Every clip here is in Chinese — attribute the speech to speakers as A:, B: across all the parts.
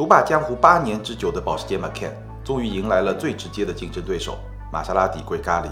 A: 独霸江湖八年之久的保时捷 Macan，终于迎来了最直接的竞争对手玛莎拉蒂 Grecale。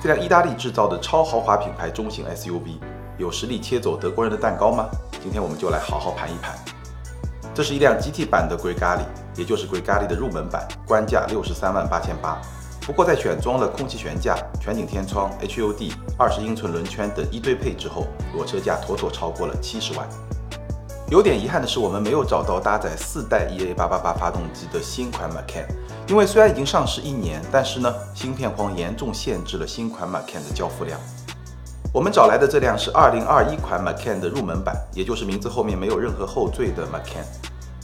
A: 这辆意大利制造的超豪华品牌中型 SUV，有实力切走德国人的蛋糕吗？今天我们就来好好盘一盘。这是一辆 GT 版的 Grecale，也就是 Grecale 的入门版，官价六十三万八千八。不过在选装了空气悬架、全景天窗、HUD、二十英寸轮圈等一堆配置后，裸车价妥妥超过了七十万。有点遗憾的是，我们没有找到搭载四代 EA888 发动机的新款 Macan，因为虽然已经上市一年，但是呢，芯片荒严重限制了新款 Macan 的交付量。我们找来的这辆是2021款 Macan 的入门版，也就是名字后面没有任何后缀的 Macan。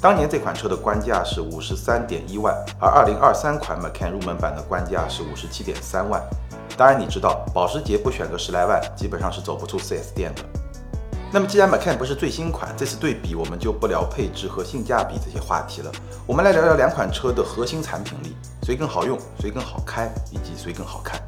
A: 当年这款车的官价是五十三点一万，而2023款 Macan 入门版的官价是五十七点三万。当然，你知道保时捷不选个十来万，基本上是走不出 4S 店的。那么，既然 Macan 不是最新款，这次对比我们就不聊配置和性价比这些话题了，我们来聊聊两款车的核心产品力，谁更好用，谁更好开，以及谁更好看。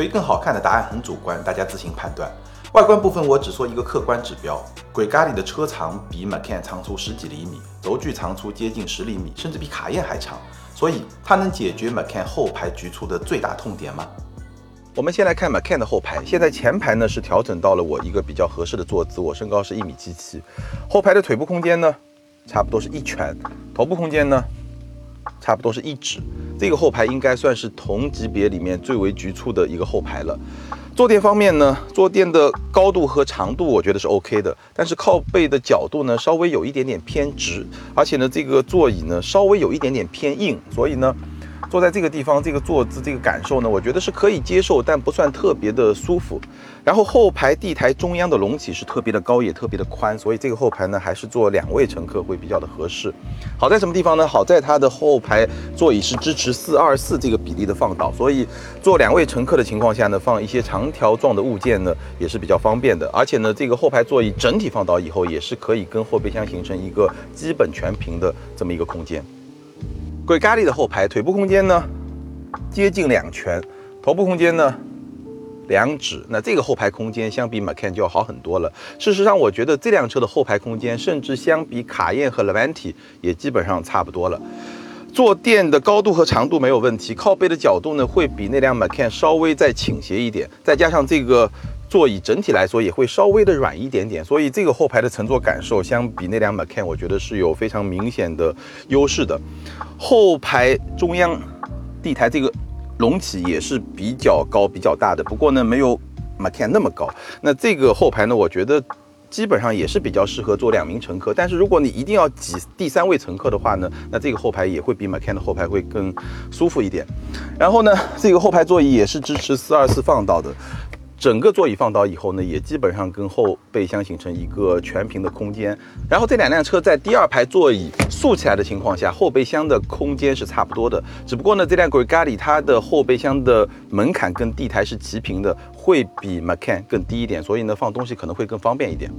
A: 所以更好看的答案很主观，大家自行判断。外观部分我只说一个客观指标鬼咖喱的车长比 Macan 长出十几厘米，轴距长出接近十厘米，甚至比卡宴还长。所以它能解决 Macan 后排局促的最大痛点吗？我们先来看 Macan 的后排，现在前排呢是调整到了我一个比较合适的坐姿，我身高是一米七七，后排的腿部空间呢差不多是一拳，头部空间呢差不多是一指。这个后排应该算是同级别里面最为局促的一个后排了。坐垫方面呢，坐垫的高度和长度我觉得是 OK 的，但是靠背的角度呢稍微有一点点偏直，而且呢这个座椅呢稍微有一点点偏硬，所以呢。坐在这个地方，这个坐姿，这个感受呢，我觉得是可以接受，但不算特别的舒服。然后后排地台中央的隆起是特别的高，也特别的宽，所以这个后排呢，还是坐两位乘客会比较的合适。好在什么地方呢？好在它的后排座椅是支持四二四这个比例的放倒，所以坐两位乘客的情况下呢，放一些长条状的物件呢，也是比较方便的。而且呢，这个后排座椅整体放倒以后，也是可以跟后备箱形成一个基本全平的这么一个空间。贵咖喱的后排腿部空间呢，接近两拳，头部空间呢，两指。那这个后排空间相比 Macan 就要好很多了。事实上，我觉得这辆车的后排空间甚至相比卡宴和 Levante 也基本上差不多了。坐垫的高度和长度没有问题，靠背的角度呢会比那辆 Macan 稍微再倾斜一点，再加上这个。座椅整体来说也会稍微的软一点点，所以这个后排的乘坐感受相比那辆 Macan，我觉得是有非常明显的优势的。后排中央地台这个隆起也是比较高、比较大的，不过呢没有 Macan 那么高。那这个后排呢，我觉得基本上也是比较适合坐两名乘客。但是如果你一定要挤第三位乘客的话呢，那这个后排也会比 Macan 的后排会更舒服一点。然后呢，这个后排座椅也是支持四二四放倒的。整个座椅放倒以后呢，也基本上跟后备箱形成一个全平的空间。然后这两辆车在第二排座椅竖起来的情况下，后备箱的空间是差不多的。只不过呢，这辆 Grecale 它的后备箱的门槛跟地台是齐平的，会比 Macan 更低一点，所以呢，放东西可能会更方便一点。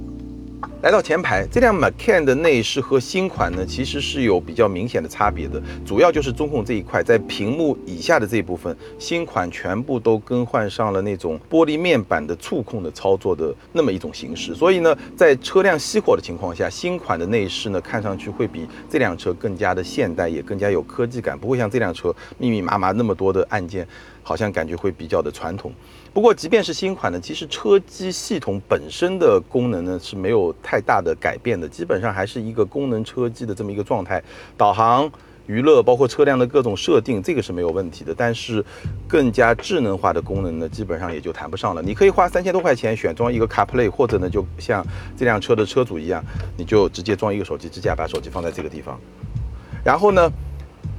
A: 来到前排，这辆 Macan 的内饰和新款呢，其实是有比较明显的差别的，主要就是中控这一块，在屏幕以下的这一部分，新款全部都更换上了那种玻璃面板的触控的操作的那么一种形式，所以呢，在车辆熄火的情况下，新款的内饰呢，看上去会比这辆车更加的现代，也更加有科技感，不会像这辆车密密麻麻那么多的按键。好像感觉会比较的传统，不过即便是新款呢，其实车机系统本身的功能呢是没有太大的改变的，基本上还是一个功能车机的这么一个状态。导航、娱乐，包括车辆的各种设定，这个是没有问题的。但是更加智能化的功能呢，基本上也就谈不上了。你可以花三千多块钱选装一个 CarPlay，或者呢就像这辆车的车主一样，你就直接装一个手机支架，把手机放在这个地方，然后呢。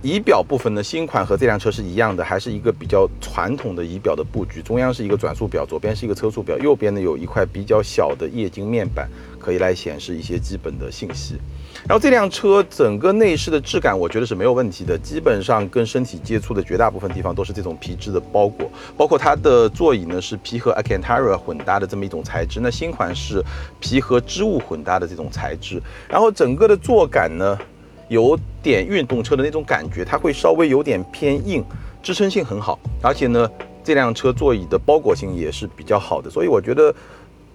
A: 仪表部分呢，新款和这辆车是一样的，还是一个比较传统的仪表的布局。中央是一个转速表，左边是一个车速表，右边呢有一块比较小的液晶面板，可以来显示一些基本的信息。然后这辆车整个内饰的质感，我觉得是没有问题的，基本上跟身体接触的绝大部分地方都是这种皮质的包裹，包括它的座椅呢是皮和 Alcantara 混搭的这么一种材质，那新款是皮和织物混搭的这种材质，然后整个的坐感呢。有点运动车的那种感觉，它会稍微有点偏硬，支撑性很好，而且呢，这辆车座椅的包裹性也是比较好的，所以我觉得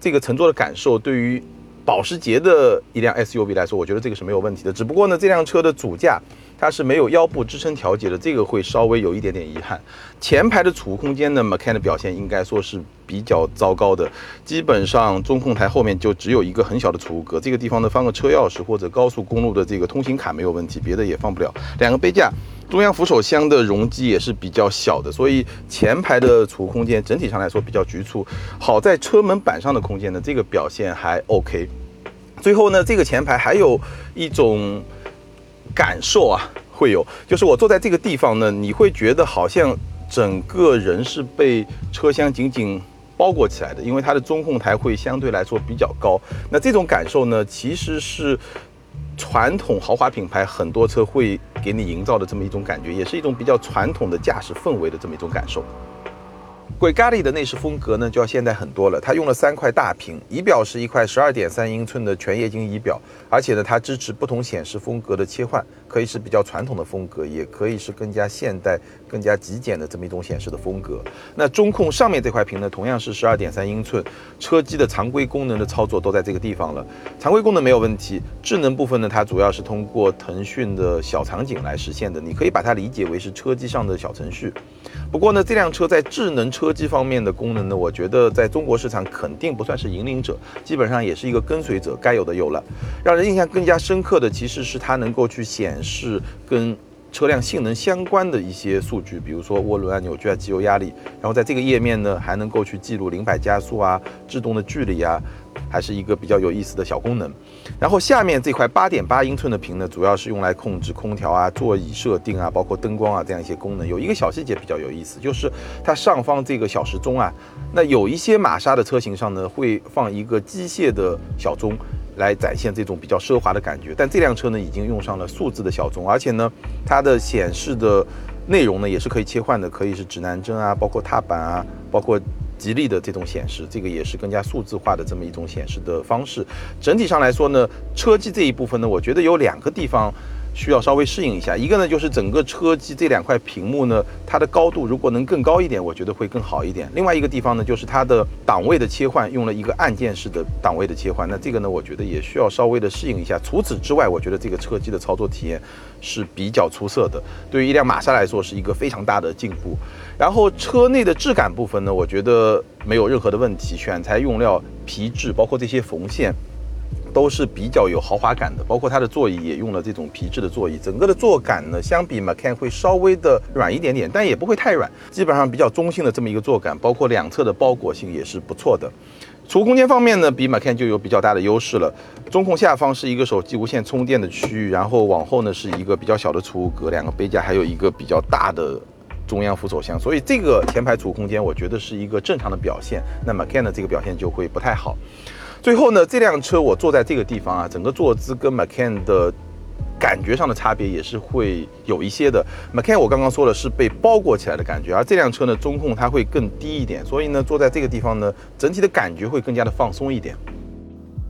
A: 这个乘坐的感受对于保时捷的一辆 SUV 来说，我觉得这个是没有问题的。只不过呢，这辆车的主驾。它是没有腰部支撑调节的，这个会稍微有一点点遗憾。前排的储物空间呢，Macan 的表现应该说是比较糟糕的，基本上中控台后面就只有一个很小的储物格，这个地方呢放个车钥匙或者高速公路的这个通行卡没有问题，别的也放不了。两个杯架，中央扶手箱的容积也是比较小的，所以前排的储物空间整体上来说比较局促。好在车门板上的空间呢，这个表现还 OK。最后呢，这个前排还有一种。感受啊，会有，就是我坐在这个地方呢，你会觉得好像整个人是被车厢紧紧包裹起来的，因为它的中控台会相对来说比较高。那这种感受呢，其实是传统豪华品牌很多车会给你营造的这么一种感觉，也是一种比较传统的驾驶氛围的这么一种感受。鬼咖喱的内饰风格呢，就要现代很多了。它用了三块大屏，仪表是一块十二点三英寸的全液晶仪表，而且呢，它支持不同显示风格的切换，可以是比较传统的风格，也可以是更加现代、更加极简的这么一种显示的风格。那中控上面这块屏呢，同样是十二点三英寸，车机的常规功能的操作都在这个地方了。常规功能没有问题，智能部分呢，它主要是通过腾讯的小场景来实现的，你可以把它理解为是车机上的小程序。不过呢，这辆车在智能车机方面的功能呢，我觉得在中国市场肯定不算是引领者，基本上也是一个跟随者，该有的有了。让人印象更加深刻的其实是它能够去显示跟车辆性能相关的一些数据，比如说涡轮啊、扭矩啊、机油压力。然后在这个页面呢，还能够去记录零百加速啊、制动的距离啊。还是一个比较有意思的小功能，然后下面这块八点八英寸的屏呢，主要是用来控制空调啊、座椅设定啊、包括灯光啊这样一些功能。有一个小细节比较有意思，就是它上方这个小时钟啊，那有一些玛莎的车型上呢会放一个机械的小钟，来展现这种比较奢华的感觉。但这辆车呢已经用上了数字的小棕，而且呢它的显示的内容呢也是可以切换的，可以是指南针啊，包括踏板啊，包括。吉利的这种显示，这个也是更加数字化的这么一种显示的方式。整体上来说呢，车机这一部分呢，我觉得有两个地方。需要稍微适应一下，一个呢就是整个车机这两块屏幕呢，它的高度如果能更高一点，我觉得会更好一点。另外一个地方呢，就是它的档位的切换用了一个按键式的档位的切换，那这个呢，我觉得也需要稍微的适应一下。除此之外，我觉得这个车机的操作体验是比较出色的，对于一辆玛莎来说是一个非常大的进步。然后车内的质感部分呢，我觉得没有任何的问题，选材用料皮质，包括这些缝线。都是比较有豪华感的，包括它的座椅也用了这种皮质的座椅，整个的坐感呢，相比 Macan 会稍微的软一点点，但也不会太软，基本上比较中性的这么一个坐感，包括两侧的包裹性也是不错的。储物空间方面呢，比 Macan 就有比较大的优势了。中控下方是一个手机无线充电的区域，然后往后呢是一个比较小的储物格，两个杯架，还有一个比较大的中央扶手箱，所以这个前排储物空间我觉得是一个正常的表现。那 Macan 的这个表现就会不太好。最后呢，这辆车我坐在这个地方啊，整个坐姿跟 Macan 的感觉上的差别也是会有一些的。Macan 我刚刚说的是被包裹起来的感觉，而这辆车呢，中控它会更低一点，所以呢，坐在这个地方呢，整体的感觉会更加的放松一点。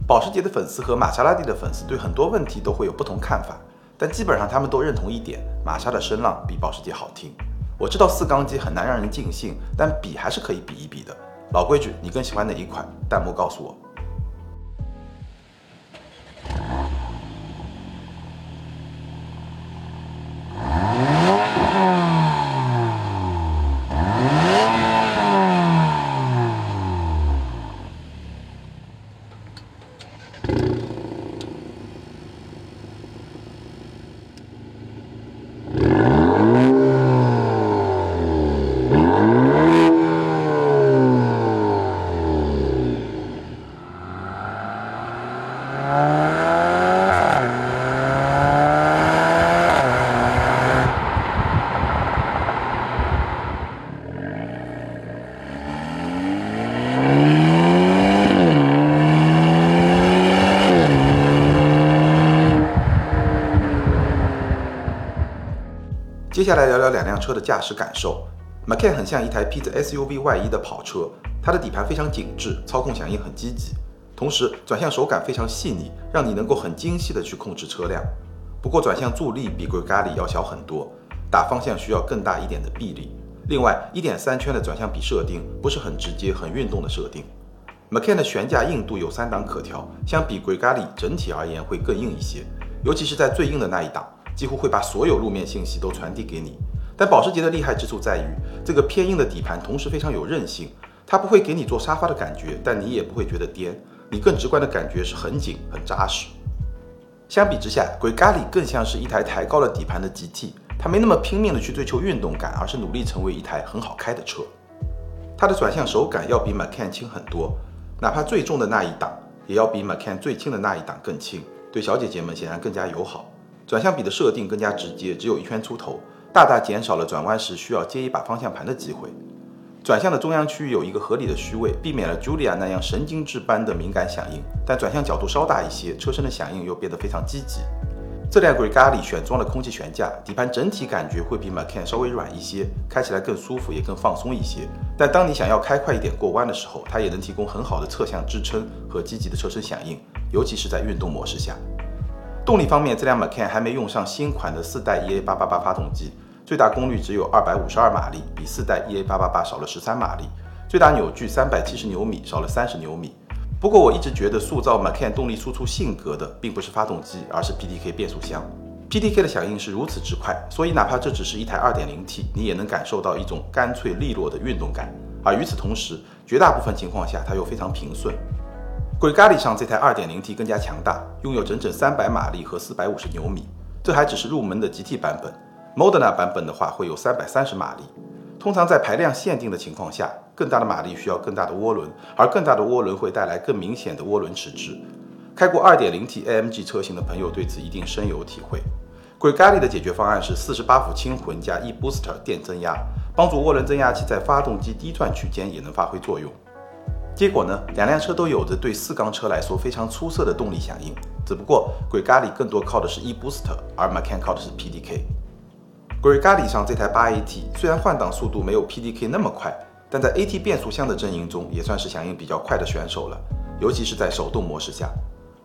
A: 保时捷的粉丝和玛莎拉蒂的粉丝对很多问题都会有不同看法，但基本上他们都认同一点：玛莎的声浪比保时捷好听。我知道四缸机很难让人尽兴，但比还是可以比一比的。老规矩，你更喜欢哪一款？弹幕告诉我。下来聊聊两辆车的驾驶感受。Macan 很像一台披着 SUV 外衣的跑车，它的底盘非常紧致，操控响应很积极，同时转向手感非常细腻，让你能够很精细的去控制车辆。不过转向助力比 Gregari 要小很多，打方向需要更大一点的臂力。另外，1.3圈的转向比设定不是很直接、很运动的设定。Macan 的悬架硬度有三档可调，相比 Gregari 整体而言会更硬一些，尤其是在最硬的那一档，几乎会把所有路面信息都传递给你。但保时捷的厉害之处在于，这个偏硬的底盘同时非常有韧性，它不会给你坐沙发的感觉，但你也不会觉得颠，你更直观的感觉是很紧、很扎实。相比之下，Gregari 更像是一台抬高了底盘的 GT，它没那么拼命的去追求运动感，而是努力成为一台很好开的车。它的转向手感要比 Macan 轻很多，哪怕最重的那一档，也要比 Macan 最轻的那一档更轻，对小姐姐们显然更加友好。转向比的设定更加直接，只有一圈出头。大大减少了转弯时需要接一把方向盘的机会。转向的中央区域有一个合理的虚位，避免了 Julia 那样神经质般的敏感响应。但转向角度稍大一些，车身的响应又变得非常积极。这辆 Gregali 选装了空气悬架，底盘整体感觉会比 Macan 稍微软一些，开起来更舒服，也更放松一些。但当你想要开快一点过弯的时候，它也能提供很好的侧向支撑和积极的车身响应，尤其是在运动模式下。动力方面，这辆 Macan 还没用上新款的四代 EA888 发动机，最大功率只有252马力，比四代 EA888 少了13马力，最大扭矩370牛米，少了30牛米。不过我一直觉得塑造 Macan 动力输出性格的，并不是发动机，而是 PDK 变速箱。PDK 的响应是如此之快，所以哪怕这只是一台 2.0T，你也能感受到一种干脆利落的运动感。而与此同时，绝大部分情况下它又非常平顺。贵咖喱上这台 2.0T 更加强大，拥有整整300马力和450牛米。这还只是入门的 GT 版本，Modena 版本的话会有330马力。通常在排量限定的情况下，更大的马力需要更大的涡轮，而更大的涡轮会带来更明显的涡轮迟滞。开过 2.0T AMG 车型的朋友对此一定深有体会。贵咖喱的解决方案是48伏轻混加 eBooster 电增压，帮助涡轮增压器在发动机低转区间也能发挥作用。结果呢，两辆车都有着对四缸车来说非常出色的动力响应，只不过 Gregari 更多靠的是 eBoost，而 Macan 靠的是 PDK。Gregari 上这台 8AT 虽然换挡速度没有 PDK 那么快，但在 AT 变速箱的阵营中也算是响应比较快的选手了，尤其是在手动模式下。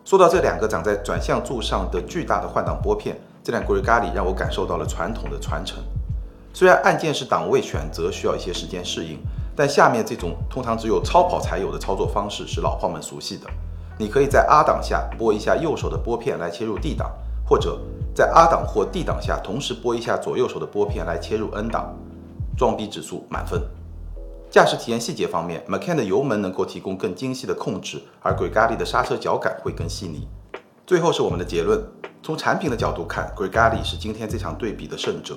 A: 说到这两个长在转向柱上的巨大的换挡拨片，这辆 Gregari 让我感受到了传统的传承。虽然按键式档位选择需要一些时间适应。但下面这种通常只有超跑才有的操作方式是老炮们熟悉的。你可以在 R 档下拨一下右手的拨片来切入 D 档，或者在 R 档或 D 档下同时拨一下左右手的拨片来切入 N 档。装逼指数满分。驾驶体验细节方面，Macan 的油门能够提供更精细的控制，而 Gregari 的刹车脚感会更细腻。最后是我们的结论：从产品的角度看，Gregari 是今天这场对比的胜者。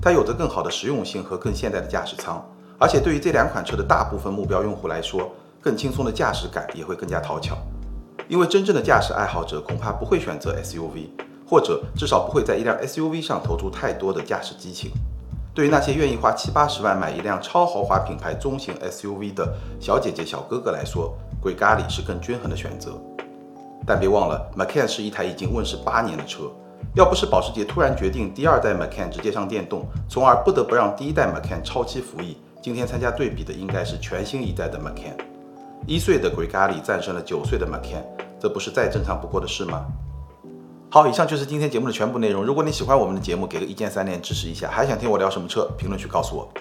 A: 它有着更好的实用性和更现代的驾驶舱。而且对于这两款车的大部分目标用户来说，更轻松的驾驶感也会更加讨巧。因为真正的驾驶爱好者恐怕不会选择 SUV，或者至少不会在一辆 SUV 上投出太多的驾驶激情。对于那些愿意花七八十万买一辆超豪华品牌中型 SUV 的小姐姐小哥哥来说，Gregari 是更均衡的选择。但别忘了，Macan 是一台已经问世八年的车，要不是保时捷突然决定第二代 Macan 直接上电动，从而不得不让第一代 Macan 超期服役。今天参加对比的应该是全新一代的 Macan，一岁的 Gregari 战胜了九岁的 Macan，这不是再正常不过的事吗？好，以上就是今天节目的全部内容。如果你喜欢我们的节目，给个一键三连支持一下。还想听我聊什么车？评论区告诉我。